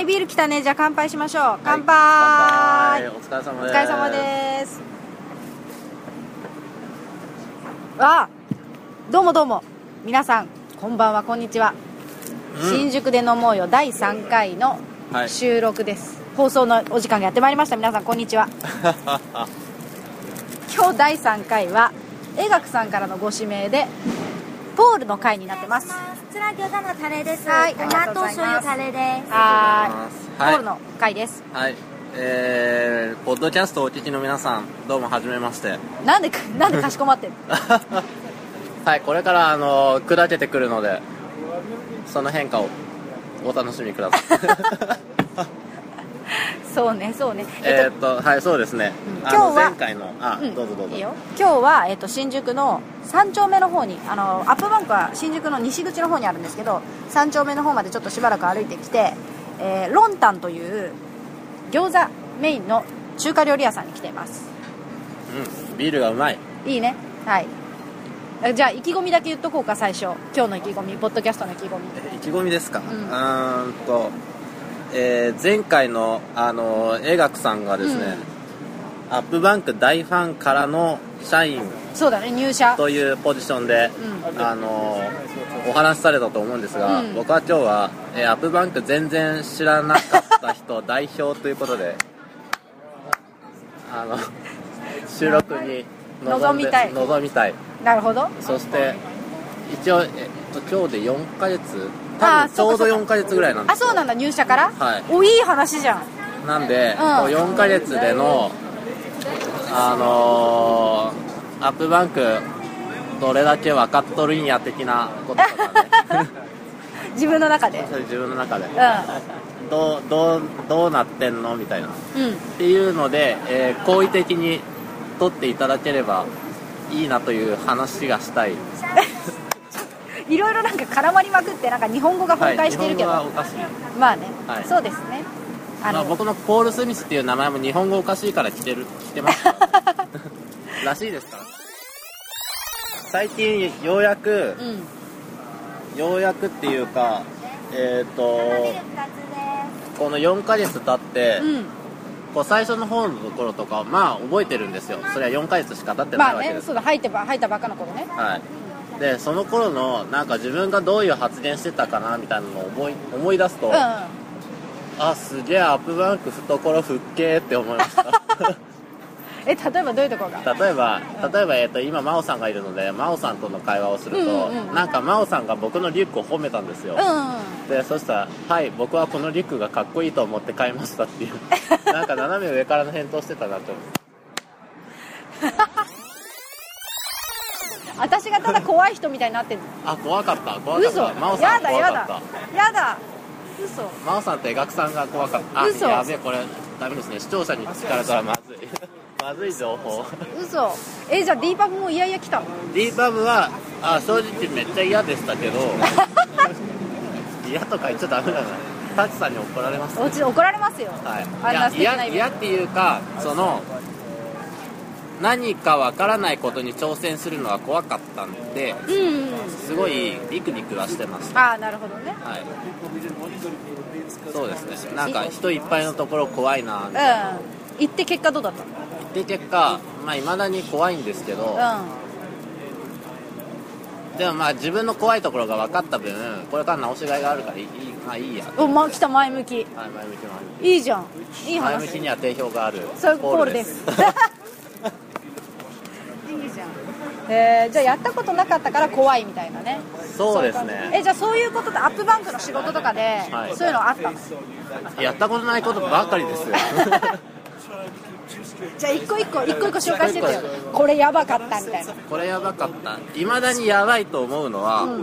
はいビール来たね。じゃあ乾杯しましょう。乾杯,、乾杯。お疲れ様です。お疲れ様ですあどうもどうも。皆さんこんばんはこんにちは、うん。新宿で飲もうよ。第3回のはい。収録です、放送のお時間がやってまいりました。皆さんこんにちは。今日第3回は映学さんからのご指名でポールの回になってます。こちら餃子のタレです。はい。ごまと醤油タレです。はーい、ールの回です。はい。えー、ポッドキャストをお聞きの皆さんどうもはじめまして。なんでかなんでかしこまってんの？はいこれからあの砕けてくるのでその変化をお楽しみください そうねそうね。えーっとはいそうですね、今日は前回のあ、うん。どうぞどうぞ。いいよ。今日は、えっと新宿の3丁目の方にあのアップバンクは新宿の西口の方にあるんですけど3丁目の方までちょっとしばらく歩いてきて、えーロンタンという餃子メインの中華料理屋さんに来ています。うん。ビールがうまい。いいね。はい。えじゃあ意気込みだけ言っとこうか最初。今日の意気込みポッドキャストの意気込み。え意気込みですか、ん。ーんと、えー前回のあの映学さんがですね、アップバンク大ファンからの社員そうだね入社。というポジションで、うあのお話しされたと思うんですが、うん。僕は今日は、えーアップバンク全然知らなかった人 代表ということであの 収録に臨みたい。臨みたい。なるほど。そして一応、えっと、今日で4ヶ月多分ちょうどそうか。そうか4ヶ月ぐらいなんですよ。あそうなんだ。入社から？はい。おいい話じゃん。なんで、うん。こう4ヶ月でのあのー、アップバンクどれだけ分かっとるんや的なこととかね。自分の中で？それ自分の中で。うどうどうどうなってんのみたいな。うん。ていうので、えー好意的に取っていただければいいなという話がしたい いろいろなんか絡まりまくってなんか日本語が崩壊してるけど、はい、日本語はおかしい。まあね、はい。そうですね。あの、まあ、僕のポール・スミスっていう名前も日本語おかしいから来てる来てます。らしいですか？ら最近ようやくうん。ようやくっていうかえっ、とこの4ヶ月経って、うん。こう最初の方のところとかまあ覚えてるんですよ。それは4ヶ月しか経ってなまあいわけです、ねそうだ入ってば入ったばっかの頃ね。はいでその頃のなんか自分がどういう発言してたかなみたいなのを思い思い出すと、うん。あすげえアップバンク懐ふっけーって思いました。え例えばどういうところが？例えば例えば、えっと今真央さんがいるので真央さんとの会話をすると、うんうんうん。なんか真央さんが僕のリュックを褒めたんですよ、うん。でそしたら「はい僕はこのリュックがかっこいいと思って買いました」っていう。なんか斜め上からの返答してたなと思って 私がただ怖い人みたいになってるあ怖かった。怖かっ嘘。た真央さんやだや怖かった。だやだ。嘘。真央さんと描くさんが怖かった。あ嘘やべえこれダメですね。視聴者に聞かれたらまずい。まずい情報。嘘。えじゃあ D パブもいやいや来たの？D パブはあ正直めっちゃ嫌でしたけど。嫌とか言っちゃダメだな。タチさんに怒られますおうち怒られますよ、はい、あんな素敵いやなイベント嫌嫌っていうかその何かわからないことに挑戦するのは怖かったんでうん。うんすごいビクビクはしてましたああなるほどね。はい。そうですね。なんか人いっぱいのところ怖いなうん。行って結果どうだったの？で結果まあ未だに怖いんですけど、でもまあ自分の怖いところが分かった分これから直しがいがあるからいいまあいいや。うんおま来た前向き。はい前向き前向いいじゃん。いいき前向話きには定評があるそういうポールですえー、じゃあやったことなかったから怖いみたいなね。そうですね。えじゃあそういうことでアップバンクの仕事とかで、はい。そういうのあった？のやったことないことばかりですよ。じゃあ一個一個一個一個紹介しててよ。これやばかったみたいな。これやばかった。いまだにやばいと思うのはうん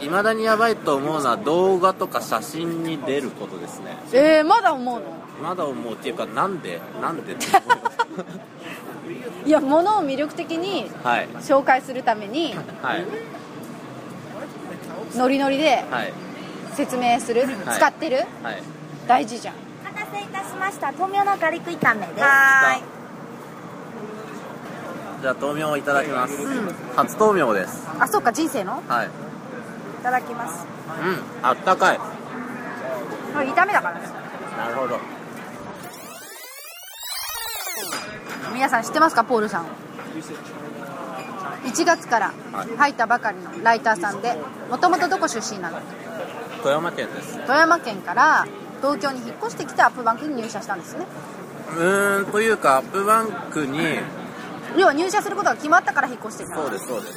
いま、未だにやばいと思うのは動画とか写真に出ることですね。えー、まだ思うの？まだ思うっていうかなんで？なんでっていや物を魅力的にはい。紹介するためにはい。ノリノリではい。説明する、はい。使ってるはい。大事じゃん。お待たせいたしました。豆苗のガリック炒めです。はじゃあ豆苗をいただきます、初豆苗です。あそうか人生の？はい。いただきます。うんあったかい。これ炒めだからね。なるほど皆さん知ってますかポールさん？1月から入ったばかりのライターさんでもともとどこ出身なの？富山県です。富山県から東京に引っ越してきてアップバンクに入社したんですね。うーんというかアップバンクに要は入社することが決まったから引っ越してきた。そうですそうです。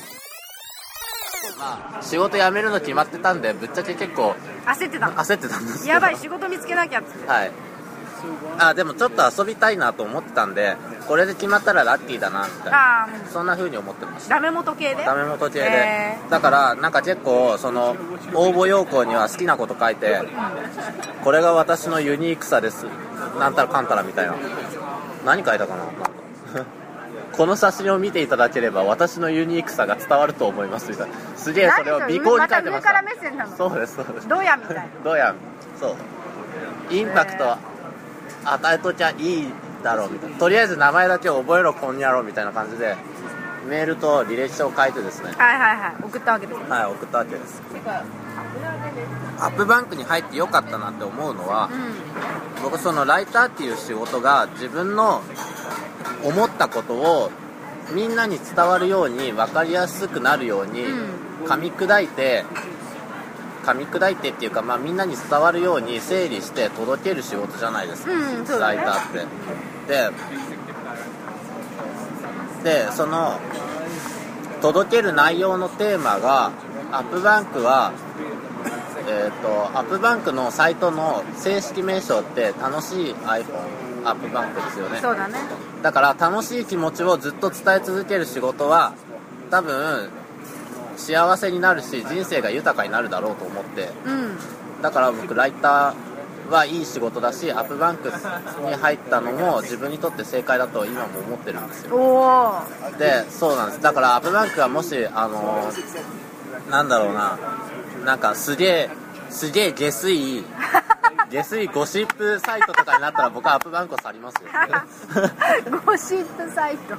まあ仕事辞めるの決まってたんでぶっちゃけ結構焦ってた。の焦ってたんですやばい仕事見つけなきゃって。はいあでもちょっと遊びたいなと思ってたんでこれで決まったらラッキーだなみたいな。そんな風に思ってました。ダメ元系で？ダメ元系で、へだからなんか結構その応募要項には好きなこと書いてこれが私のユニークさです。なんたらかんたらみたいな。何書いたかな？この写真を見ていただければ私のユニークさが伝わると思いますみたいな。すげえそれ？を尾行に書いてました。また上から目線なのそうですそうです。どうやみたいな。どうやそう。インパクト与えときゃいいだろうみたいな。とりあえず名前だけ覚えろこんにゃろうみたいな感じでメールと履歴書を書いてですね。はいはいはい。送ったわけですはい送ったわけです。アップバンクに入ってよかったなって思うのはう僕そのライターっていう仕事が自分の思ったことをみんなに伝わるように分かりやすくなるようにうん。噛み砕いて噛み砕いてっていうか、まあ、みんなに伝わるように整理して届ける仕事じゃないですか、うんライターって。ででその届ける内容のテーマがアップバンクはえー、とアップバンクのサイトの正式名称って楽しい iPhone アップバンクですよね。んそうだね。だから楽しい気持ちをずっと伝え続ける仕事は多分幸せになるし人生が豊かになるだろうと思って。うん。だから僕ライターはいい仕事だしアップバンクに入ったのも自分にとって正解だと今も思ってるんですよ。でそうなんです。だからアップバンクはもしあのなんだろうな。なんかすげえすげえ下水 下水ゴシップサイトとかになったら僕はアップバンクを去りますよ。ゴシップサイト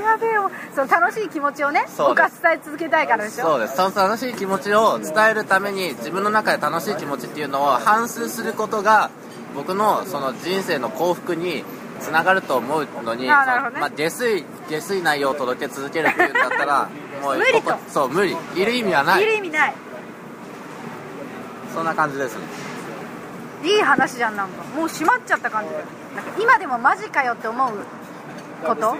やべえよその楽しい気持ちをね僕は伝え続けたいからでしょ？そうです。その楽しい気持ちを伝えるために自分の中で楽しい気持ちっていうのを反芻することが僕のその人生の幸福につながると思うのに、あね。まあ、下水下水内容を届け続けるっていうんだったらもう無理とそう無理。いる意味はない。いる意味ない。そんな感じですね。いい話じゃんなんかもう閉まっちゃった感じだよ。なんか今でもマジかよって思うこと？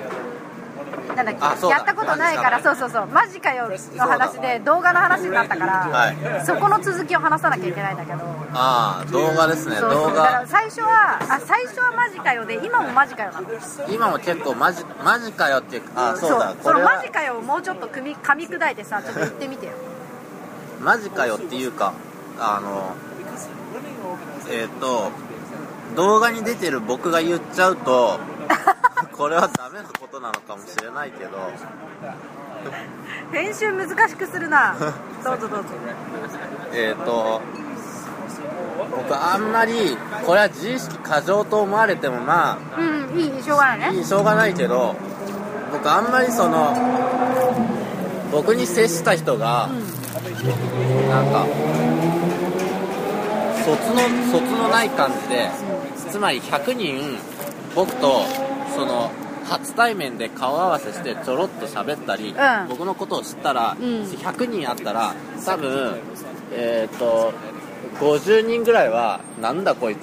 なんだっけ？やったことないからそうそうそう。マジかよの話で動画の話になったから、はい。そこの続きを話さなきゃいけないんだけど。ああ動画ですね。動画。だから最初はあ最初はマジかよで今もマジかよなの。今も結構マジマジかよっていうあそう。だ。そのマジかよをもうちょっと組み噛み砕いてさちょっと言ってみてよ。マジかよっていうかあのえっ、と動画に出てる僕が言っちゃうとこれはダメなことなのかもしれないけど。編集難しくするな。どうぞどうぞ。えっ、と僕あんまりこれは自意識過剰と思われてもまうんいいしょうがないね。あいいしょうがないけど僕あんまりその僕に接した人が、なんか卒の卒のない感じでつまり100人僕とその初対面で顔合わせしてちょろっと喋ったり、うん。僕のことを知ったら、ん。100人あったら多分えっ、と50人ぐらいはなんだこいつ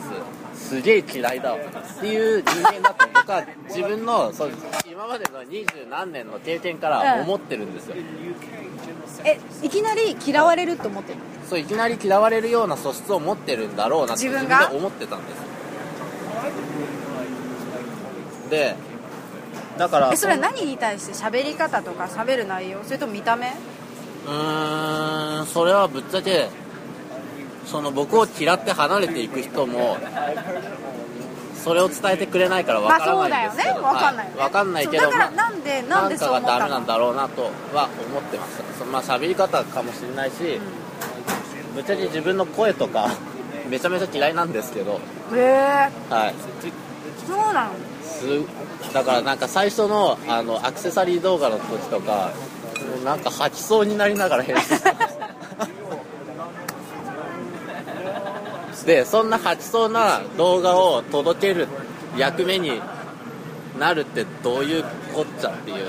すげえ嫌いだわっていう人間だと僕は自分のそう今までの二十何年の経験から思ってるんですよ、えいきなり嫌われると思ってるの？そういきなり嫌われるような素質を持ってるんだろうなって自分自分がで思ってたんですでだからえそれは何に対して？喋り方とか喋る内容？それとも見た目？うーんそれはぶっちゃけその僕を嫌って離れていく人もそれを伝えてくれないからわからないんですけど、まあそうだよね。わかんないよね。はわかんないけどだからまあなんでなんでそう思ったの？かがダメなんだろうなとは思ってましたそのまあ喋り方かもしれないし、ぶっちゃけ自分の声とかめちゃめちゃ嫌いなんですけど。へえはい。そうなの？すだからなんか最初のあのアクセサリー動画の時とかなんか吐きそうになりながら編集。してましたでそんな吐きそうな動画を届ける役目になるってどういうこっちゃっていう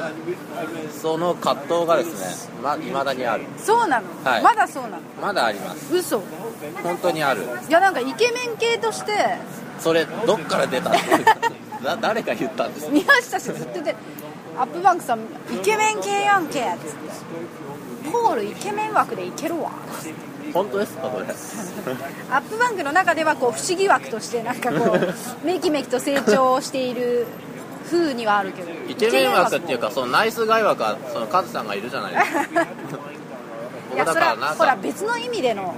その葛藤がですねま未だにある。そうなの、はい。まだそうなの？まだあります。嘘？い本当にある。やなんかイケメン系としてそれどっから出たの？だ誰が言ったんですか？宮下氏ずっと言ってアップバンクさんイケメン系やんけっつって。ポールイケメン枠でいけるわ。本当ですかこれ？アップバンクの中ではこう不思議枠としてなんかこう めきめきと成長している風にはあるけどイケメン枠っていうかかそのナイスガイ枠はそのカズさんがいるじゃないですか。い僕やそれはほらか別の意味での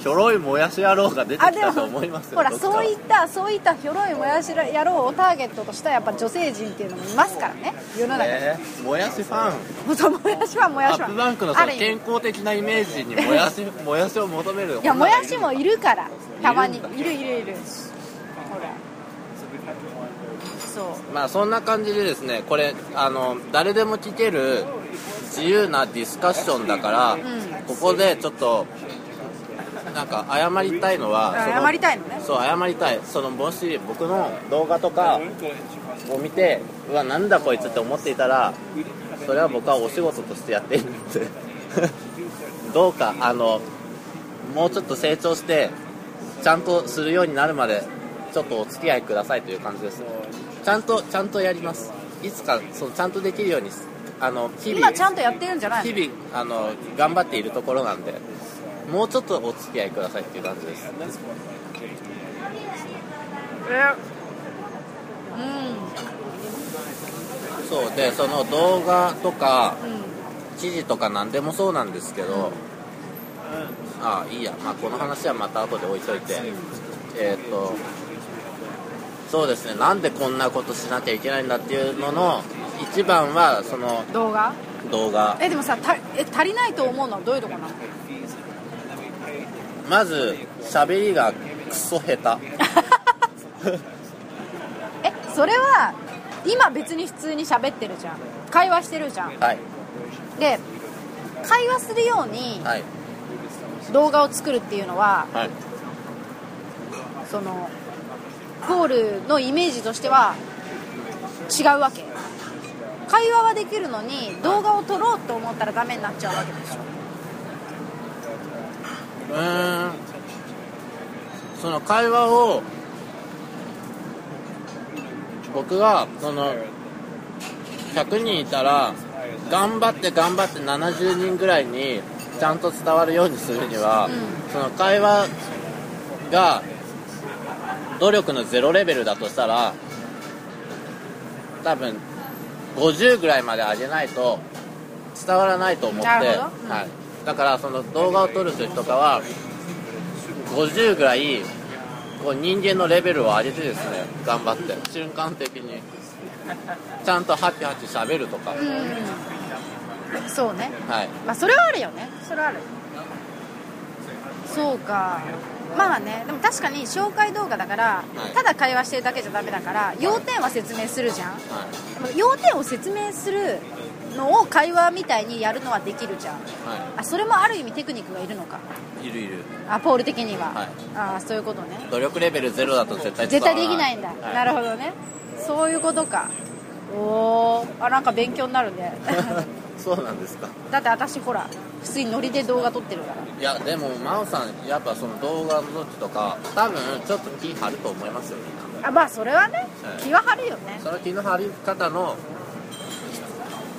ひょろいもやし野郎が出てきたと思いますよほらそういったそういったひょろいもやし野郎をターゲットとしたやっぱ女性陣っていうのもいますからね世の中に、えーもやしファン。もやしはもアやしは。ップバンクのその健康的なイメージにもやし もやしを求めるいやもやしもいるからたまに。いるいるいる。ほら。そう。まあそんな感じでですねこれあの誰でも聞ける自由なディスカッションだから、ん。ここでちょっとなんか謝りたいのは謝りたいのね。そう謝りたい。そのもし僕の動画とかを見てうわなんだこいつって思っていたらそれは僕はお仕事としてやっているので どうかあのもうちょっと成長してちゃんとするようになるまでちょっとお付き合いくださいという感じです。ちゃんとちゃんとやります。いつかそのちゃんとできるようにあの日々今ちゃんとやってるんじゃないの？日々あの頑張っているところなんでもうちょっとお付き合いくださいっていう感じです。うそうでその動画とかんうん。記事とか何でもそうなんですけど、あいいや、まあ、この話はまた後で置いといて、えっ、とそうですね。なんでこんなことしなきゃいけないんだっていうのの一番はその動画？動画。えでもさたえ足りないと思うのはどういうとこなの？まず喋りがクソ下手。えそれは今別に普通に喋ってるじゃん。会話してるじゃん。はい。で会話するようにはい。動画を作るっていうのははい。そのポールのイメージとしては違うわけ。会話はできるのに動画を撮ろうと思ったらダメになっちゃうわけでしょうーん。その会話を僕がその100人いたら頑張って頑張って70人ぐらいにちゃんと伝わるようにするには、うその会話が努力のゼロレベルだとしたら多分50ぐらいまで上げないと伝わらないと思って、うん。はい、だからその動画を撮る人とかは50ぐらいこう人間のレベルを上げてですね頑張って。瞬間的に。ちゃんとハキハキしゃべるとか、そうね。はい。まあそれはあるよね。それはある。そうか。まあね。でも確かに紹介動画だから、はい。ただ会話してるだけじゃダメだから要点は説明するじゃん。はでも要点を説明するのを会話みたいにやるのはできるじゃん。い、はあそれもある意味テクニックがいるのか。い、いるいる。あポール的には、はい。ああそういうことね。努力レベルゼロだと絶対伝絶対できないんだ、はい。なるほどね。そういうことか。おー。あなんか勉強になるね。そうなんですか。だって私ほら普通にノリで動画撮ってるから。いやでも真央さんやっぱその動画の時とか多分ちょっと気張ると思いますよみんな。あまあそれはねはい。気は張るよね。その気の張り方の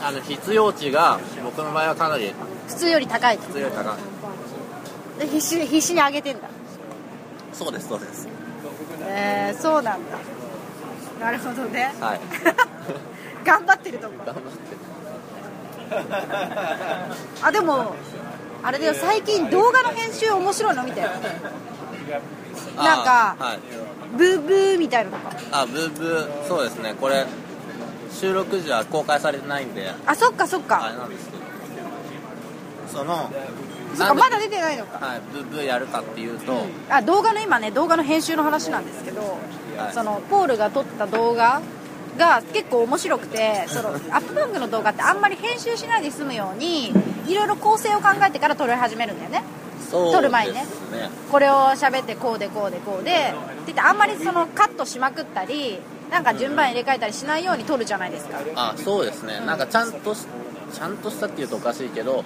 あの必要値が僕の場合はかなり普通より高いと。必要高い。で必死必死に上げてんだ。そうですそうです。えー、そうなんだ。なるほどね。はい。頑張ってると思う頑張ってあでもあれだよ。最近動画の編集面白いの見てなんかあはい。ブーブーみたいなのとかあブーブー。そうですね。これ収録時は公開されてないんで。あそっかそっあかれなんですけど。そのそっなんでかまだ出てないのか。はいブーブーやるかっていうと、あ動画の今ね動画の編集の話なんですけど、はい。そのポールが撮った動画が結構面白くてその アップバンクの動画ってあんまり編集しないで済むようにいろいろ構成を考えてから撮り始めるんだよね。そう撮る前にね。これを喋ってこうでこうでこうで。って言ってあんまりそのカットしまくったりなんか順番入れ替えたりしないように撮るじゃないですか。あそうですね。なんかちゃんとしちゃんとしたっていうとおかしいけど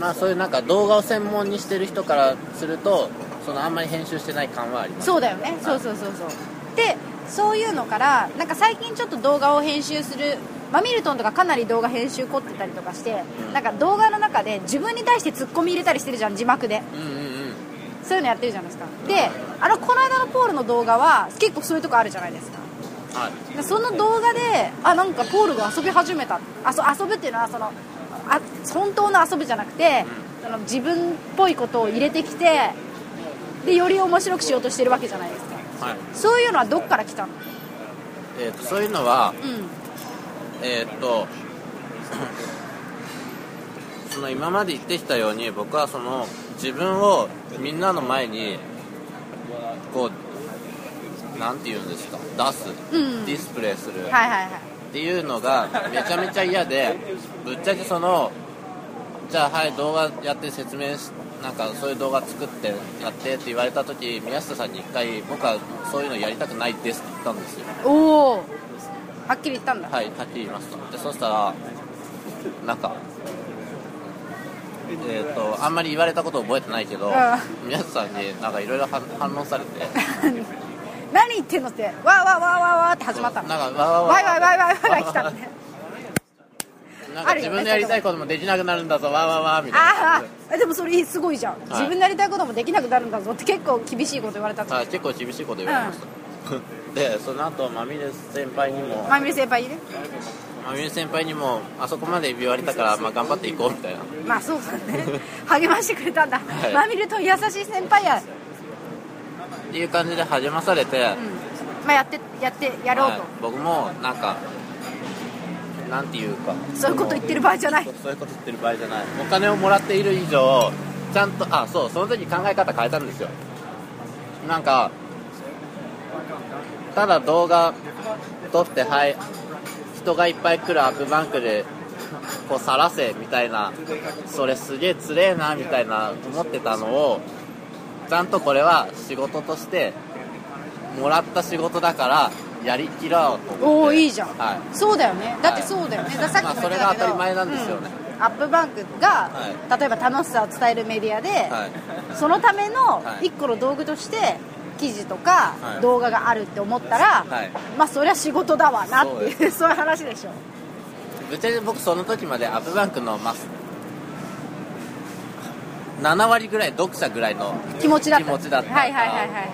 まあそういうなんか動画を専門にしてる人からするとそのあんまり編集してない感はあります。そうだよね。そうそうそうそう。でそういうのからなんか最近ちょっと動画を編集するマミルトンとかかなり動画編集凝ってたりとかして、うん。なんか動画の中で自分に対してツッコミ入れたりしてるじゃん字幕で。うんうんうんそういうのやってるじゃないですか。であのこの間のポールの動画は結構そういうとこあるじゃないですか。はい。でその動画であなんかポールが遊び始めた。あそ遊ぶっていうのはそのあ本当の遊ぶじゃなくて、その自分っぽいことを入れてきてでより面白くしようとしてるわけじゃないですか。はい。そういうのはどっから来たの？えー、とそういうのはうん。えーっとその今まで言ってきたように僕はその自分をみんなの前にこうなんて言うんですか？出す、うん。ディスプレイする。はいはいはい。っていうのがめちゃめちゃ嫌でぶっちゃけそのじゃあはい動画やって説明しなんかそういう動画作ってやってって言われた時宮下さんに一回僕はそういうのやりたくないですって言ったんですよ。おおはっきり言ったんだ、はい、はっきり言いました。で、そしたら、なんか、えっ、と、あんまり言われたこと覚えてないけど、う宮下さんになんかいろいろ反反論されて、何言ってんのって。わーわーわーわーわーって始まった。のなんか、わわわワイワイワイワイワイが来たのね なん自分のやりたいこともできなくなるんだぞ、わわわみたいな。あでもそれすごいじゃん、自分のやりたいこともできなくなるんだぞって結構厳しいこと言われたじで。はい、結構厳しいこと言われました。で、その後、まみれ先輩にも、まみれ先輩にねまみれ先輩にも、あそこまで言われたから、まあ頑張っていこうみたいな。まあそうだね励ましてくれたんだ、はいまみれと優しい先輩や、っていう感じで励まされて、うんまあ、やってやってやろうと、はい僕もなんかなんていうかそういうこと言ってる場合じゃないそうそういうこと言ってる場合じゃないお金をもらっている以上ちゃんとあそうその時考え方変えたんですよなんかただ動画撮ってはい人がいっぱい来るアップバンクでこう晒せみたいなそれすげえつれえなみたいな思ってたのをちゃんとこれは仕事としてもらった仕事だからやりきろうと思って。おおいいじゃん、はい。そうだよね。だってそうだよね、だからさっきも言ったけど、まあそれが当たり前なんですよね。うん。アップバンクが、は例えば楽しさを伝えるメディアで、はい。そのためのはい。一個の道具として記事とかはい。動画があるって思ったら、はい。まあそりゃ仕事だわなっていう そういう話でしょ。ぶっちゃけ僕その時までアップバンクのまあ7割ぐらい読者ぐらいの気持ちだった。気持ちだった。はいはいはいはいはい。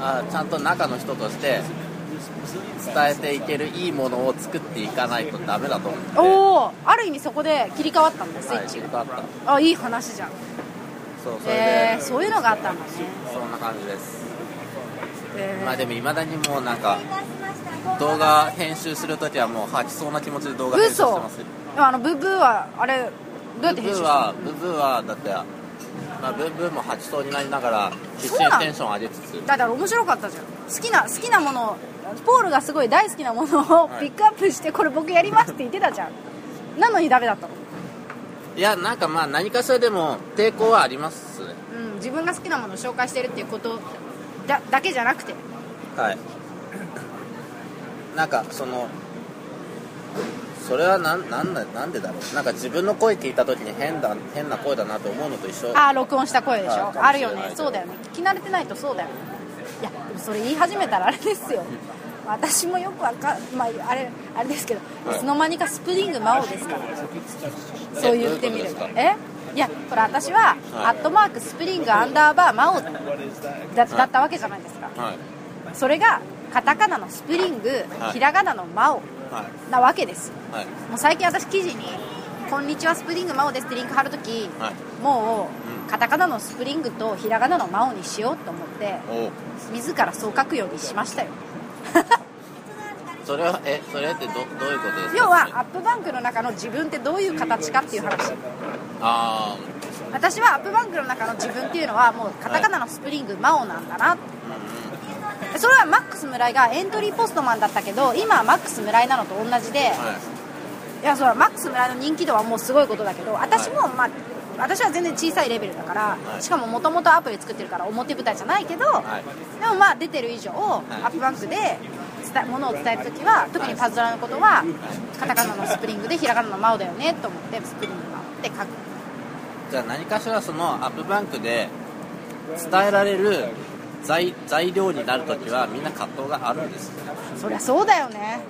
あちゃんと中の人として伝えていけるいいものを作っていかないとダメだと思って。おおある意味そこで切り替わったんだスイはいッチ切り替わった。が、あいい話じゃん。そうそれで、えー、そういうのがあったんだね、そんな感じです。えーまあでもいまだにもうなんか動画編集するときはもう吐きそうな気持ちで動画編集して嘘ますあのブッブーはあれどうやって編集ブブーしたはブブーはだって、まあ、ブブーも吐きそうになりながら必死にテンション上げつつ。だから面白かったじゃん。好きな好きなものをポールがすごい大好きなものをはい。ピックアップしてこれ僕やりますって言ってたじゃん。なのにダメだったの？いやなんかまあ何かしらでも抵抗はあります。ねうん自分が好きなものを紹介してるっていうことだだけじゃなくて。はい。なんかそのそれはなんなんだなんでだろう。なんか自分の声聞いた時に変だ変な声だなと思うのと一緒。ああ録音した声でしょ。はいあるよね。そうだよね。聞き慣れてないとそうだよね。いやでもそれ言い始めたらあれですよ。私もよくわかまああれあれですけど、はい。いつの間にかスプリング魔王ですから。そう言ってみるどういうことですか？え？いやほら私は、アットマークスプリングアンダーバー魔王だだったわけじゃないですか。はい。それがカタカナのスプリング、はい。ひらがなの魔王はい。なわけです。よはい。もう最近私記事に「こんにちはスプリング魔王です」ってリンク貼るとき、はい。もうカタカナのスプリングとひらがなの魔王にしようと思って自らそう書くようにしましたよ。それはえそれってどどういうことですか？要は AppBankの中の自分ってどういう形かっていう話あ私は AppBankの中の自分っていうのはもうカタカナのスプリング魔王なんだなそれはマックス村井がエントリーポストマンだったけど今はマックス村井なのと同じで、い。いやそれはマックス村井の人気度はもうすごいことだけど私も、まあ、私は全然小さいレベルだから、はい。しかももともとアプリ作ってるから表舞台じゃないけど、はい。でもまあ出てる以上、い。 AppBankで伝えものを伝えるときは特にパズドラのことはカタカナのスプリングでひらがなのマオだよねと思ってスプリングマオって書くじゃあ何かしらそのアップバンクで伝えられる材材料になるときはみんな葛藤があるんです。そりゃそうだよね。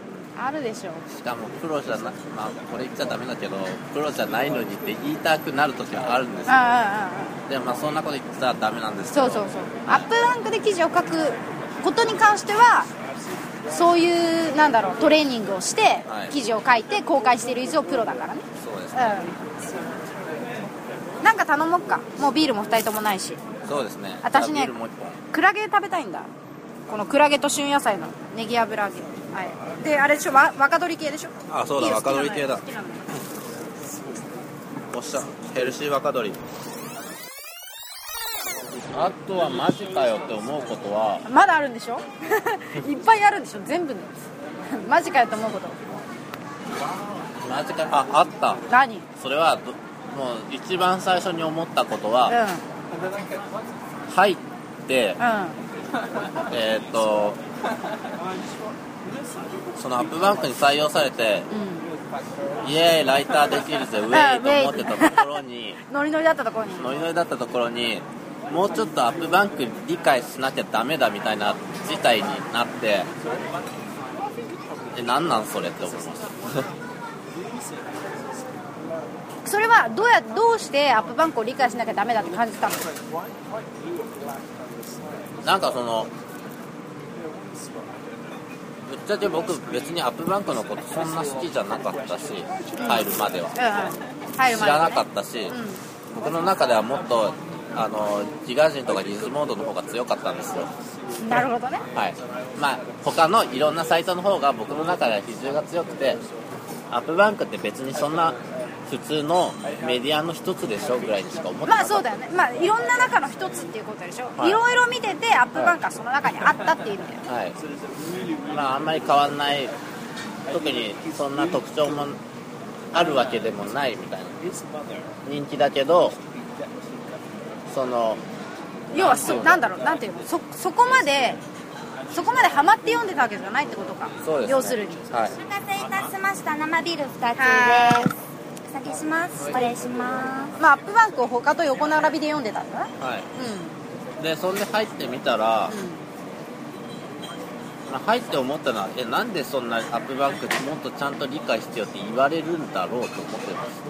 あるでしょしかもプロじゃなまあこれ言っちゃダメだけどプロじゃないのにって言いたくなるときはあるんですよ。あああああでもまあそんなこと言ってたらダメなんですけど。そうそうそう。アップバンクで記事を書くことに関してはそういうなんだろうトレーニングをしてはい。記事を書いて公開している以上プロだからね。そうですうんなんか頼もっか。もうビールも2人ともないし。そうですね。私ねクラゲ食べたいんだ。このクラゲと旬野菜のネギ油揚げ。はい。であれでしょわ若鶏系でしょ。あそうだ若鶏系だ。おっしゃヘルシー若鶏。あとはマジかよって思うことはまだあるんでしょ？いっぱいあるんでしょ全部の。マジかよと思うこと。マジかああった。何？うんそれはどもう一番最初に思ったことは、入ってうん。えっ、とそのアップバンクに採用されてうん。イエーイライターできるぜウェイと思ってたところに ノリノリだったところに。ノリノリだったところにもうちょっとアップバンク理解しなきゃダメだみたいな事態になってえなんなんそれって思いましたそれはどうやどうしてアップバンクを理解しなきゃダメだって感じたの？なんかそのぶっちゃけ僕別にアップバンクのことそんな好きじゃなかったし入るまでは。うんうん。知らなかったし、う僕の中ではもっとあの自画人とかリズモードの方が強かったんですよ。んなるほどね。はい。まあ他のいろんなサイトの方が僕の中では比重が強くてアップバンクって別にそんな普通のメディアの一つでしょぐらいにしか思ってなまかった。あそうだよね。まあいろんな中の一つっていうことでしょ、はい。い、ろいろ見ててアップバンクはその中にあったっていう意味だよはい。まああんまり変わんない。特にそんな特徴もあるわけでもないみたいな。人気だけどその要はそなんだろうなんていうの？そそこまでそこまでハマって読んでたわけじゃないってことか。そうです、ね、要するに。はい。お待たせいたしました。生ビール2つはですお下げします。お礼します。まあアップバンクを他と横並びで読んでたんだな。はい。うん。でそんで入ってみたら、まあ入って思ったのはえなんでそんなアップバンクもっとちゃんと理解してよって言われるんだろうと思ってます。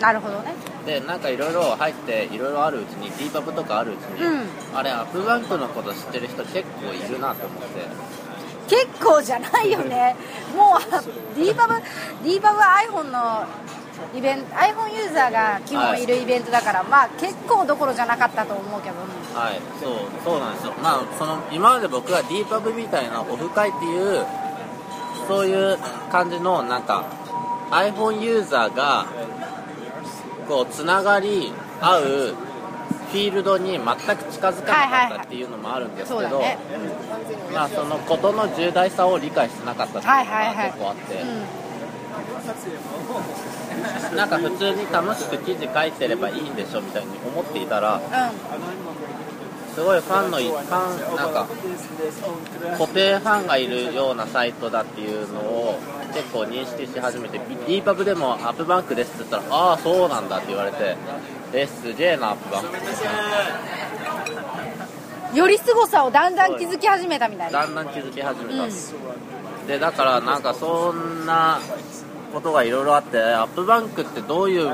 なるほどね。でなんかいろいろ入っていろいろあるうちに D パブとかあるうちに、うん。あれアップバンクのこと知ってる人結構いるなと思って。結構じゃないよね。もう D パブ D パブは iPhone のイベント iPhone ユーザーが基本いるイベントだから、まあ結構どころじゃなかったと思うけど、はい。そうそうなんですよ。まあその今まで僕は D パブみたいなオフ会っていうそういう感じのなんか iPhone ユーザーがこうつながり合うフィールドに全く近づかなかったっていうのもあるんですけど、まあそのことの重大さを理解してなかったっていうのはいはいはい。が結構あって、うん、なんか普通に楽しく記事書いてればいいんでしょみたいに思っていたらすごいファンのいファンなんか固定ファンがいるようなサイトだっていうのを結構認識し始めて D パブでもアップバンクですって言ったらああそうなんだって言われてえすげえなアップバンク。うん、より凄さをだんだん気づき始めたみたいな。だんだん気づき始めた、でだからなんかそんなことがいろいろあってアップバンクってどういう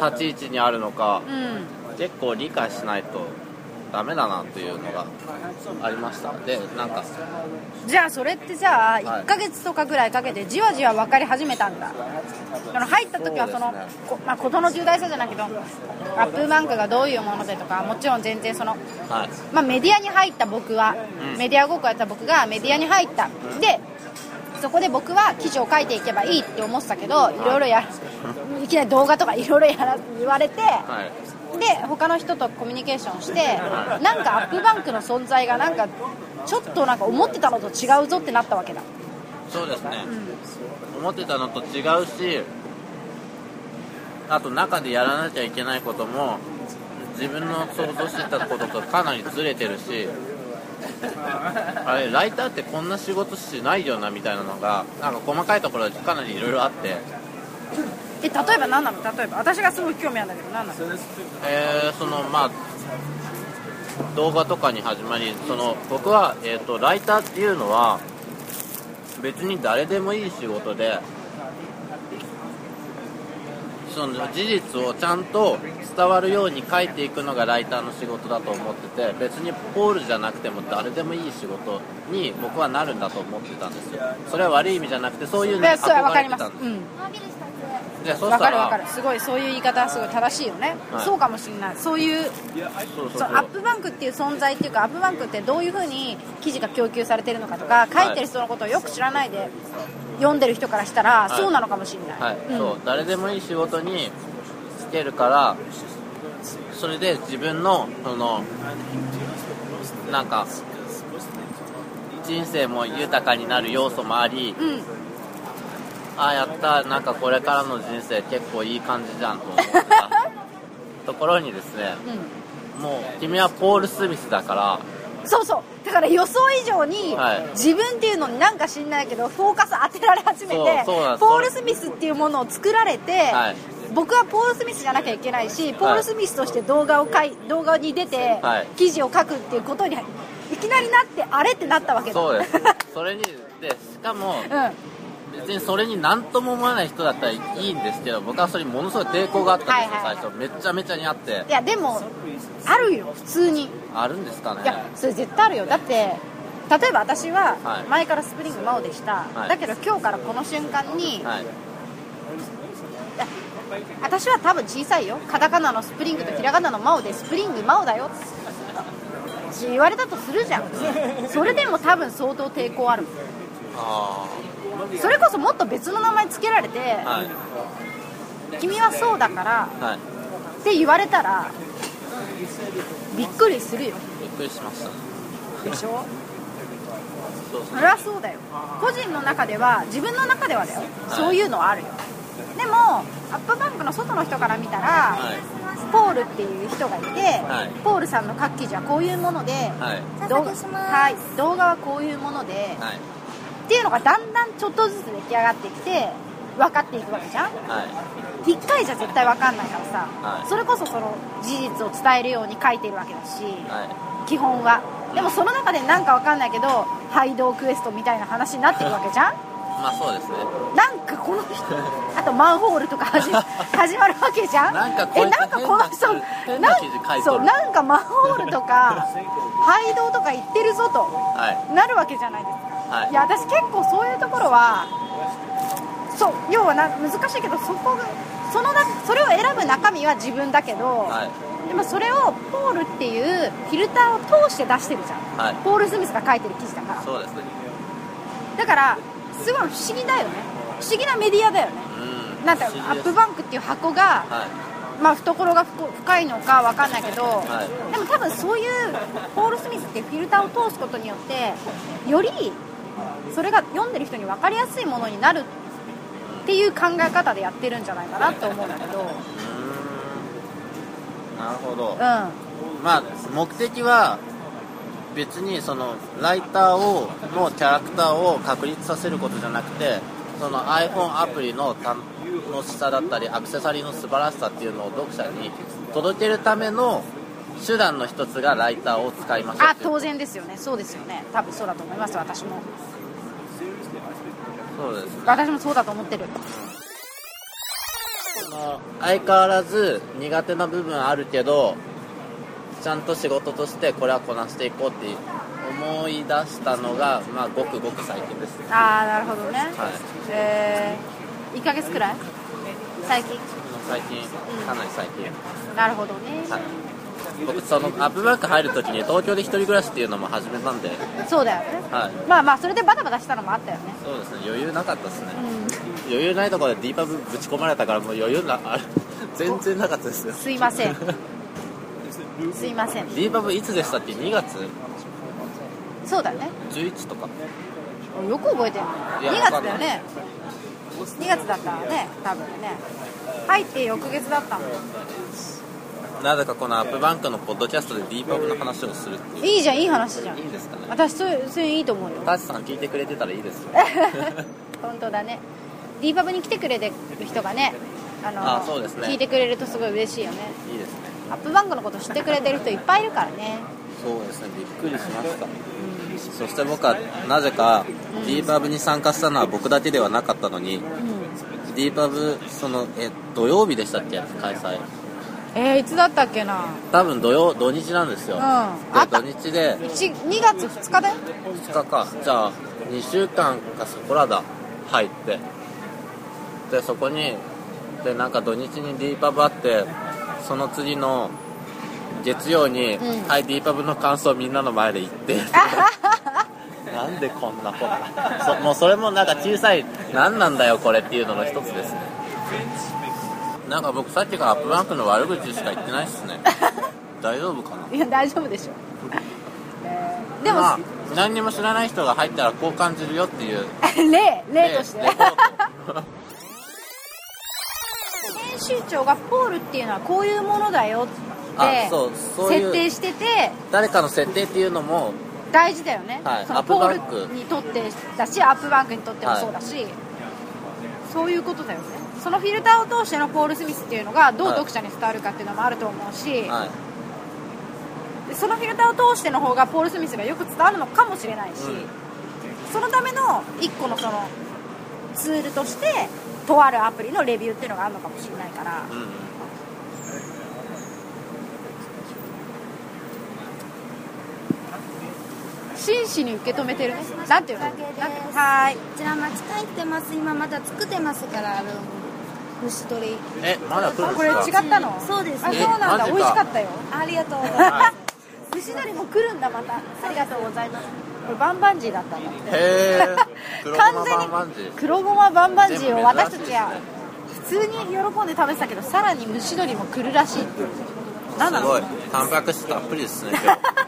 立ち位置にあるのかうん。結構理解しないとダメだなというのがありました。でなんかじゃあそれってじゃあはい。1ヶ月とかぐらいかけてじわじわ分かり始めたんだ。あの入った時はそのね。こまあ、事の重大さじゃないけどアップバンクがどういうものでとかもちろん全然その、はい。まあ、メディアに入った僕は、うん。メディアごっこやった僕がメディアに入った、でそこで僕は記事を書いていけばいいって思ってたけどい。ろいろやいきなり動画とか いろいろやら言われて、はい。で他の人とコミュニケーションしてなんかアップバンクの存在がなんかちょっとなんか思ってたのと違うぞってなったわけだ、そうですね。う、ん。思ってたのと違うしあと中でやらなきゃいけないことも自分の想像してたこととかなりずれてるし あれライターってこんな仕事しないよなみたいなのがなんか細かいところでかなりいろいろあって。え例えば何なの？例えば。私がすごい興味あるんだけど何なの？えーそのまあ動画とかに始まりその僕は、えー、とライターっていうのは別に誰でもいい仕事でその事実をちゃんと伝わるように書いていくのがライターの仕事だと思ってて別にポールじゃなくても誰でもいい仕事に僕はなるんだと思ってたんですよ。それは悪い意味じゃなくてそういうのに憧れてたんですうんでそし分かる分かる。すごいそういう言い方はすごい正しいよね、はい。そうかもしれない。そういうそうアップバンクっていう存在っていうかアップバンクってどういうふうに記事が供給されてるのかとか書いてる人のことをよく知らないで読んでる人からしたら、い。そうなのかもしれない、はい、ん。そう誰でもいい仕事につけるからそれで自分のそのなんか人生も豊かになる要素もありうんああやったなんかこれからの人生結構いい感じじゃんと思ってたところにですねうん。もう君はポール・スミスだからそうそう。だから予想以上に、はい。自分っていうのになんか知んないけどフォーカス当てられ始めてポール・スミスっていうものを作られて、はい。僕はポール・スミスじゃなきゃいけないしポール・スミスとして動画を書い動画に出て、はい。記事を書くっていうことにいきなりなってあれってなったわけだ。そうです。それにでしかもうん別にそれに何とも思わない人だったらいいんですけど僕はそれにものすごい抵抗があったんですよ、はいはいはい。最初めっちゃめちゃにあっていやでもあるよ普通に。あるんですかねいやそれ絶対あるよ。だって例えば私ははい。前からスプリング真央でした、はい。だけど今日からこの瞬間に、はい。私は多分小さいよ。カタカナのスプリングとひらがなの真央でスプリング真央だよ。って言われたとするじゃん。それでも多分相当抵抗ある。あそれこそもっと別の名前つけられて、あはい。君はそうだからはい。って言われたらびっくりするよ。びっくりしました。でしょ？そうそう。それはそうだよ。個人の中では自分の中ではだよ、そういうのはあるよ。でもアップバンクの外の人から見たら、はい。ポールっていう人がいて、はい。ポールさんの各記事はこういうもので、はい。動画はこういうもので、はいっていうのがだんだんちょっとずつ出来上がってきて分かっていくわけじゃん？はい。1回じゃ絶対分かんないからさ、はい。それこそその事実を伝えるように書いてるわけだし、は基本は。でもその中でなんか分かんないけどハイドークエストみたいな話になってるわけじゃん？い まあそうですね。なんかこの人あとマンホールとか始 始まるわけじゃん？なんかえなんかこの人変な記事書いとる。そうなんかマンホールとか ハイドーとか言ってるぞとはい。なるわけじゃないですか、はい。いや私結構そういうところはそう要はな難しいけどそこがそのなそれを選ぶ中身は自分だけど、はい。でもそれをポールっていうフィルターを通して出してるじゃん、はい。ポール・スミスが書いてる記事だから。そうですね。だからすごい不思議だよね。不思議なメディアだよね。うん。なんてアップバンクっていう箱が、はい。まあ、懐が深深いのかわかんないけど、い。でも多分そういうポール・スミスっていうフィルターを通すことによってよりそれが読んでる人に分かりやすいものになるっていう考え方でやってるんじゃないかなと思うんだけど。うーん。なるほど。うん。まあ目的は別にそのライターをのキャラクターを確立させることじゃなくてその iPhone アプリの楽しさだったりアクセサリーの素晴らしさっていうのを読者に届けるための手段の一つがライターを使いましょう。あ当然ですよね。そうですよね。多分そうだと思います私もそうですね。私もそうだと思ってる。相変わらず苦手な部分あるけどちゃんと仕事としてこれはこなしていこうって思い出したのがまあごくごく最近ですああなるほどね。はい。えー、1ヶ月くらい？最近？最近。かなり最近、なるほどね、はい僕そのアップバンク入るときに東京で一人暮らしっていうのも始めたんで。そうだよね。はい。まあまあそれでバタバタしたのもあったよね。そうですね。余裕なかったですね。うん。余裕ないところでディーパブぶち込まれたからもう余裕なあれ全然なかったですよ。すいません。すいません。ディーパブいつでしたっけ？2月？そうだよね11とか。よく覚えてるいや2月だよね。2月だったらね多分ね。入って翌月だったもんなぜかこのアップバンクのポッドキャストで D パブの話をするっていう。いいじゃんいい話じゃん。いいですかね？私そういうそのいいと思うよ。タチさん聞いてくれてたらいいですよ。本当だね。D パブに来てくれてる人がねあのあそうですね。聞いてくれるとすごい嬉しいよね。いいですね。アップバンクのこと知ってくれてる人いっぱいいるからね。そうですねびっくりしました。そして僕はなぜか D パブに参加したのは僕だけではなかったのにうん。D パブそのえ土曜日でしたっけ？開催えー、いつだったっけな？多分土曜土日なんですよ、うん。で土日で。1 2月2日だよ？2日か。じゃあ2週間かそこらだ。入って。でそこにでなんか土日に D パブあってその次の月曜に、うん。はい D パブの感想みんなの前で言って。なんでこんなこと。そもうそれもなんか小さい何なんだよこれっていうのの一つですねなんか僕さっきからアップバンクの悪口しか言ってないっすね。大丈夫かな？いや大丈夫でしょ、えーでも、まあ、何にも知らない人が入ったらこう感じるよっていう。例例として。編集長がポールっていうのはこういうものだよってあそうそう設定してて誰かの設定っていうのも。大事だよね、はいそのアップバンポーク。ルにとってだしアップバンクにとってもそうだし、そういうことだよねそのフィルターを通してのポール・スミスっていうのがどうはい読者に伝わるかっていうのもあると思うし、はい。でそのフィルターを通しての方がポール・スミスがよく伝わるのかもしれないし、うん。そのための一個のそのツールとしてとあるアプリのレビューっていうのがあるのかもしれないから、うん真摯に受け止めてるね。なんていうの？はーい。こちら待ち帰ってます。今まだ作ってますからあの虫取りえまだ来るんこれ違ったの？そうです。あそうえなんだ。美味しかったよ。ありがとう。ござい。ますはい虫取りも来るんだまた。ありがとうございます。これバンバンジーだったんだってへえ黒 完全に黒ごまバンバンジーを私たちは普通に喜んで食べてたけどさらに蒸し鶏も来るらしい何なのすごい。タンパク質たっぷりですね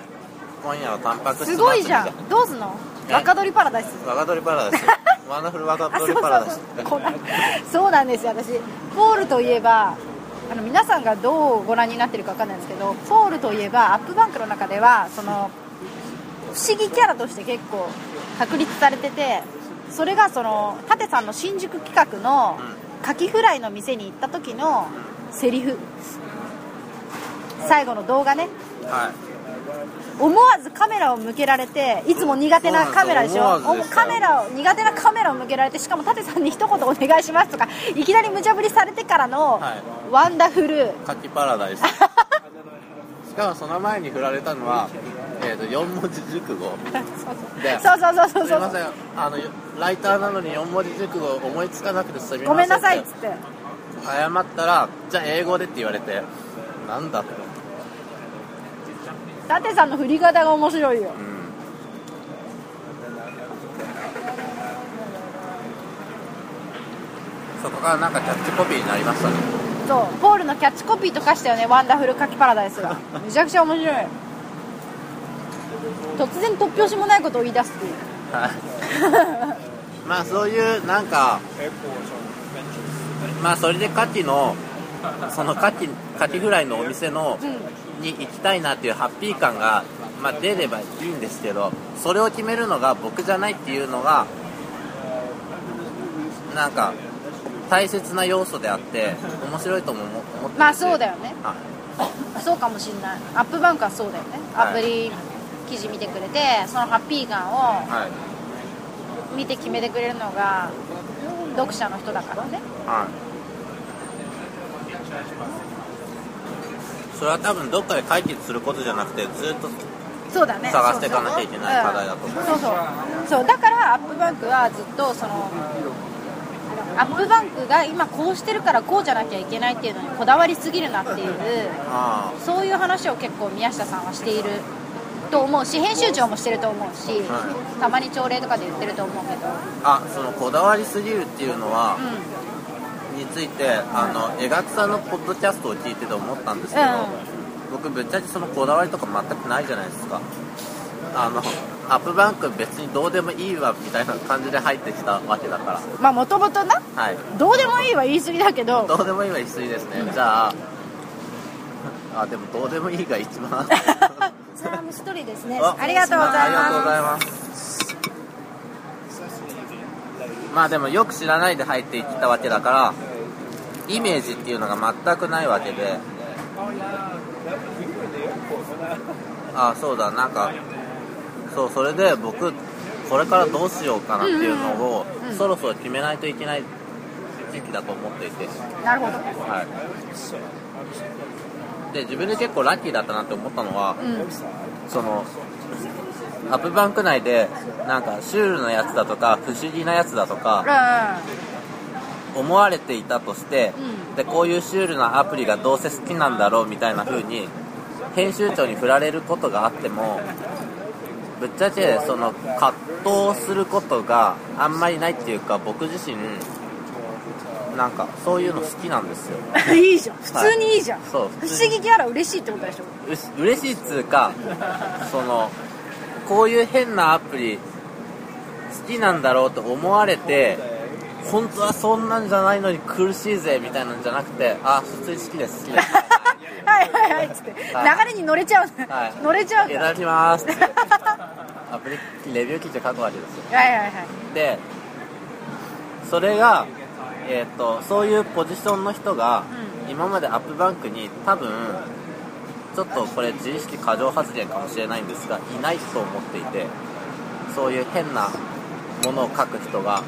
今夜はタンパク質すごいじゃん。どうすんの？え？若鶏パラダイス。だ若鳥パラダイスワンダフル若あそう鳥パラダイスそうそうこんなそうなんですよ私ポールといえばあの皆さんがどうご覧になってるか分かんないんですけどポールといえばアップバンクの中ではその不思議キャラとして結構確立されててそれがその舘さんの新宿企画のカキフライの店に行った時のセリフ最後の動画ねはい思わずカメラを向けられていつも苦手なカメラでしょ？カメラを苦手なカメラを向けられてしかも舘さんに一言お願いしますとかい。きなり無茶ぶりされてからの、はい。ワンダフル。カキパラダイス。しかもその前に振られたのは、えー、と4文字熟語。でそう。そうそうそうそう。すいません。あのライターなのに4文字熟語思いつかなくてすみませんごめんなさいっつって。謝ったらじゃあ英語でって言われてなんだと、舘さんの振り方が面白いよ。うん、そこからなんかキャッチコピーになりましたね。そう。ポールのキャッチコピーと化したよね。ワンダフルカキパラダイスが。めちゃくちゃ面白い。突然突拍子もないことを言い出すっていう。はい。まあそういうなんかまあそれで牡蠣の その牡蠣牡蠣フライのお店のうんに行きたいなっていうハッピー感が、まあ、出ればいいんですけどそれを決めるのが僕じゃないっていうのがなんか大切な要素であって面白いとも思思ってまあそうだよね。はい。そうかもしんない。アップバンクはそうだよね。はい。アプリ記事見てくれてそのハッピー感をはい。見て決めてくれるのが読者の人だからね。はいそれは多分どっかで解決することじゃなくてずっとそうだね。探していかなきゃいけない課題だと思う。そうそう。そうだからアップバンクはずっとそのアップバンクが今こうしてるからこうじゃなきゃいけないっていうのにこだわりすぎるなっていうあそういう話を結構宮下さんはしていると思う。し編集長もしてると思うし、はたまに朝礼とかで言ってると思うけど。ああそのこだわりすぎるっていうのは、うについてあの江垣さんのポッドキャストを聞いてて思ったんですけど、うん。僕ぶっちゃけそのこだわりとか全くないじゃないですか。あのアップバンク別にどうでもいいわみたいな感じで入ってきたわけだから。まあもともとなはい。どうでもいいは言い過ぎだけど。どうでもいいは言い過ぎですね、じゃあ あでもどうでもいいが一番。サームストリーですね。あありがとうございます。ありがとうございます。まあでもよく知らないで入っていったわけだからイメージっていうのが全くないわけで。あそうだなんかそうそれで僕これからどうしようかなっていうのを、うんうんそろそろ決めないといけない時期だと思っていて。なるほど。はい。で自分で結構ラッキーだったなって思ったのは、うん。そのアップバンク内でなんかシュールなやつだとか不思議なやつだとか思われていたとして、うん。でこういうシュールなアプリがどうせ好きなんだろうみたいな風に編集長に振られることがあってもぶっちゃけその葛藤することがあんまりないっていうか僕自身なんかそういうの好きなんですよ。う んいいじゃん。普通にいいじゃん、そう不思議キャラ嬉しいってことでしょ？うし嬉しいっつうかそのこういう変なアプリ好きなんだろうと思われて本当はそんなんじゃないのに苦しいぜみたいなんじゃなくてあ普通に好きです。好きですはいはいはいっつって、はい。流れに乗れちゃう、はい。乗れちゃう。いただきますって。アプリレビュー記事を書くわけですよ。はいはいはい。でそれがえっ、とそういうポジションの人がう今までアップバンクに多分ちょっとこれ自意識過剰発言かもしれないんですがいないと思っていてそういう変なものを書く人が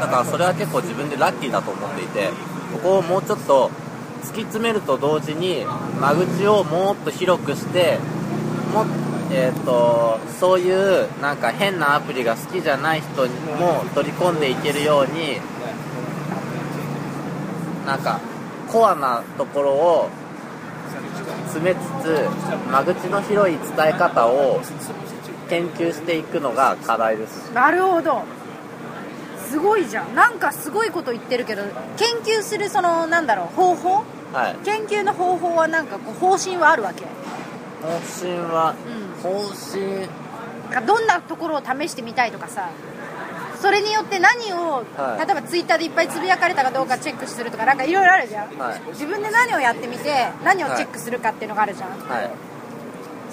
だからそれは結構自分でラッキーだと思っていてここをもうちょっと突き詰めると同時に間口をもっと広くしてもえー、とそういうなんか変なアプリが好きじゃない人も取り込んでいけるようになんかコアなところを詰めつつ間口の広い伝え方を研究していくのが課題です。なるほど。すごいじゃん。なんかすごいこと言ってるけど研究するそのなんだろう方法？はい。研究の方法はなんかこう方針はあるわけ？方針はうん。方針。なんかどんなところを試してみたいとかさ。それによって何を、はい。例えばツイッターでいっぱいつぶやかれたかどうかチェックするとかなんかいろいろあるじゃん、はい。自分で何をやってみて何をチェックするかっていうのがあるじゃん、はい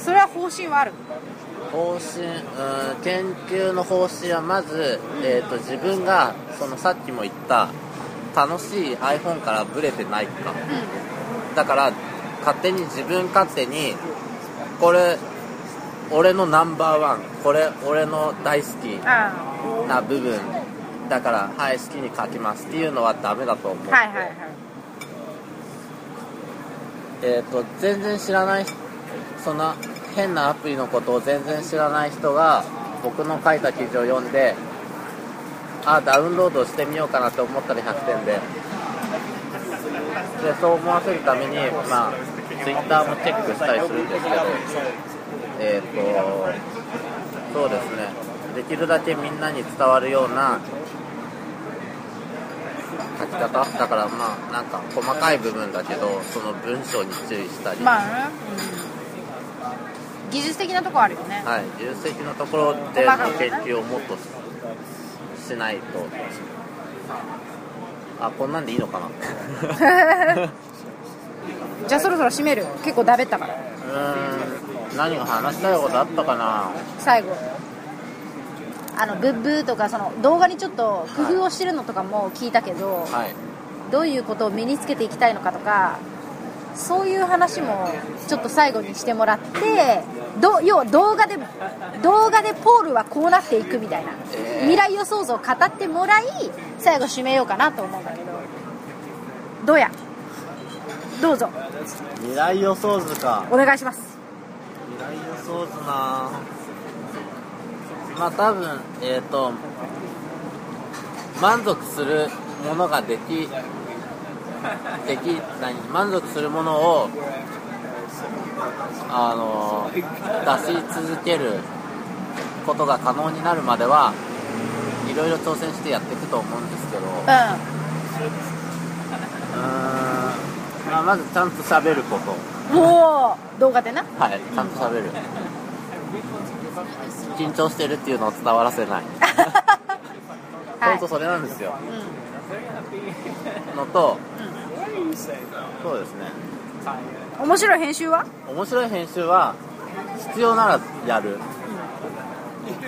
それは方針はある？方針うん研究の方針はまず、えー、と自分がそのさっきも言った楽しい iPhone からブレてないか。うだから勝手に自分勝手にこれ俺のナンバーワンこれ俺の大好きな部分。だからはい好きに書きます。っていうのはダメだと思う、あはいはいはい。えっ、と全然知らないそんな変なアプリのことを全然知らない人が僕の書いた記事を読んであダウンロードしてみようかなって思ったら100点で。でそう思わせるためにまあ Twitter もチェックしたりするんですけどえっ、とそうですね。できるだけみんなに伝わるような書き方？だからまあなんか細かい部分だけどその文章に注意したり、まあ、うん、技術的なとこあるよね。はい、重責のところでの研究をもっとししないと。あこんなんでいいのかな。う じゃあそろそろ締める結構だべったから。ーん。何が話したいことあったかな。最後。あのブッブーとかその動画にちょっと工夫をしてるのとかも聞いたけど、はい。どういうことを身につけていきたいのかとかそういう話もちょっと最後にしてもらってど要は動画で動画でポールはこうなっていくみたいな、えー。未来予想図を語ってもらい最後締めようかなと思うんだけど。どうや？どうぞ。未来予想図か。お願いします。未来予想図な。まあ多分えっ、と満足するものができでき何？満足するものをあの出し続けることが可能になるまではいろいろ挑戦してやっていくと思うんですけど。ううーん、まあ、まずちゃんと喋ること。んもう動画でな。はいちゃんと喋る。緊張してるっていうのを伝わらせない。はい。本当それなんですよ。うのとん。そうですね。うん面白い編集は？面白い編集は必要ならやる。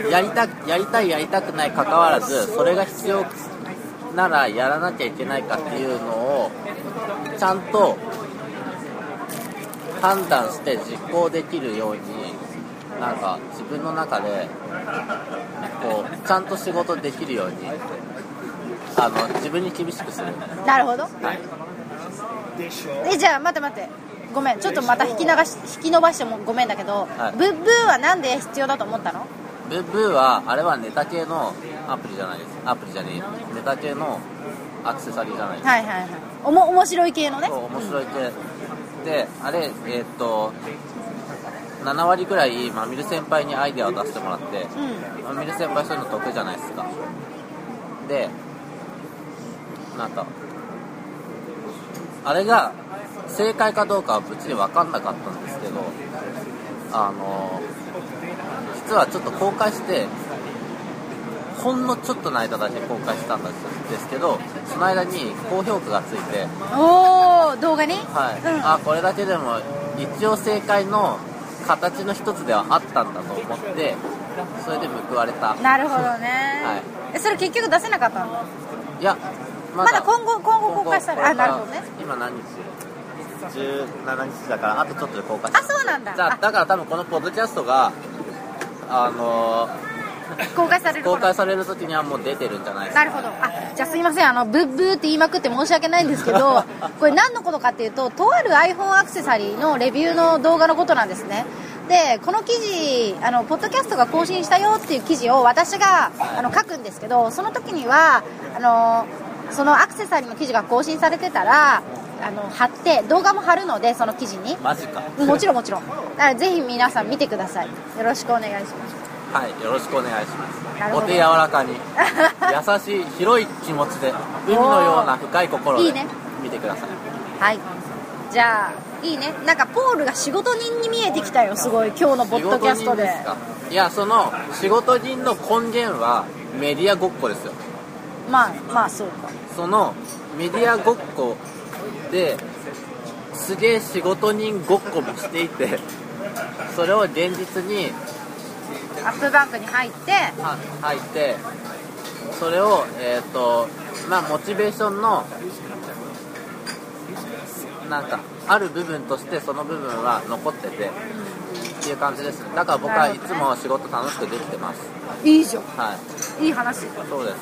やりたやりたいやりたくない関わらずそれが必要ならやらなきゃいけないかっていうのをちゃんと判断して実行できるようになんか自分の中でこうちゃんと仕事できるようにあの自分に厳しくする。なるほど。はいえじゃあ待って待って。ごめん。ちょっとまた引き流し引き伸ばしてもごめんだけど、はい。ブッブーはなんで必要だと思ったの？ブーブーはあれはネタ系のアプリじゃないです。アプリじゃねえよ。ネタ系のアクセサリーじゃないです。はいはいはい。おも面白い系のね。そう面白い系。であれえーっと7割くらいまみる先輩にアイデアを出してもらってうん。まみる先輩そういうの得意じゃないですか。でなんかあれが正解かどうかはぶっちり分かんなかったんですけどあの実はちょっと公開してほんのちょっとの間だけ公開したんですけどその間に高評価がついておお動画に？はい、うん。あこれだけでも一応正解の形の一つではあったんだと思ってそれで報われた。なるほどね、はい。えそれ結局出せなかったの？いやままだ今後今後公開される。あ今なるほどね今何日？17日だからあとちょっとで公開。あそうなんだ。じゃあ。だから多分このポッドキャストがあの公開される頃。公開される時にはもう出てるんじゃないですか。なるほど。あじゃあすいません。あのブッブーって言いまくって申し訳ないんですけど これ何のことかっていうととある iPhone アクセサリーのレビューの動画のことなんですね。でこの記事あのポッドキャストが更新したよっていう記事を私があの書くんですけどその時にはあのそのアクセサリーの記事が更新されてたらあの貼って動画も貼るのでその記事に。マジか。もちろんもちろん。だからぜひ皆さん見てください。よろしくお願いします。はいよろしくお願いします。お手柔らかに。優しい広い気持ちで海のような深い心でいいね。見てください。はい。じゃあいいね。なんかポールが仕事人に見えてきたよすごい。今日のポッドキャストで。いやその仕事人の根源はメディアごっこですよまあまあそうか。そのメディアごっこですげえ仕事人ごっこもしていて それを現実にアップバンクに入っては入ってそれをえっ、とまあモチベーションのなんかある部分としてその部分は残っててっていう感じです。ねだから僕はいつも仕事楽しくできてます。いいじゃん。はい。いい話。そうです。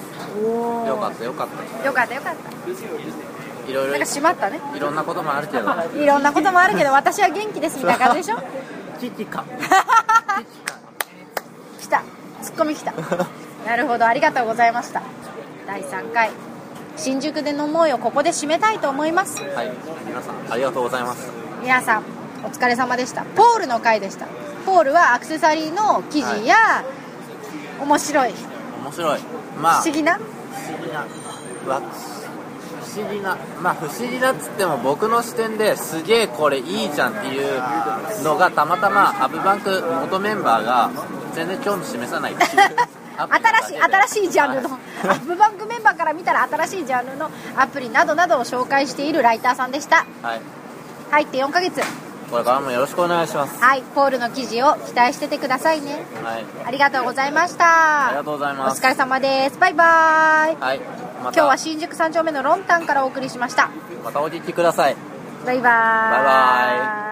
おおよかったよかった。よかったよかった。いろいろなんか閉まったね。いろんなこともあるけど。いろんなこともあるけど私は元気ですみたいな感じでしょ？危機か 来た。ツッコミ来た。なるほど。ありがとうございました。第3回。新宿で飲もうよ。ここで締めたいと思います。はい。皆さんありがとうございます。皆さんお疲れ様でした。ポールの回でした。ポールはアクセサリーの記事や、面白い。面白い。まあ不思議な？不思議な。わ不思議な。まあ不思議だっつっても僕の視点ですげえこれいいじゃんっていうのがたまたまアブバンク元メンバーが全然興味示さない。っていう新しい新しいジャンルのはアップバンクメンバーから見たら新しいジャンルのアプリなどなどを紹介しているライターさんでした。はい。入って4ヶ月これからもよろしくお願いします。はいポールの記事を期待しててくださいね。はい。ありがとうございました。ありがとうございおます。疲れ様です。バイバイ。はい。また。今日は新宿3丁目のロンタンからお送りしました。またお聞きください。バイバーイ。バイバイ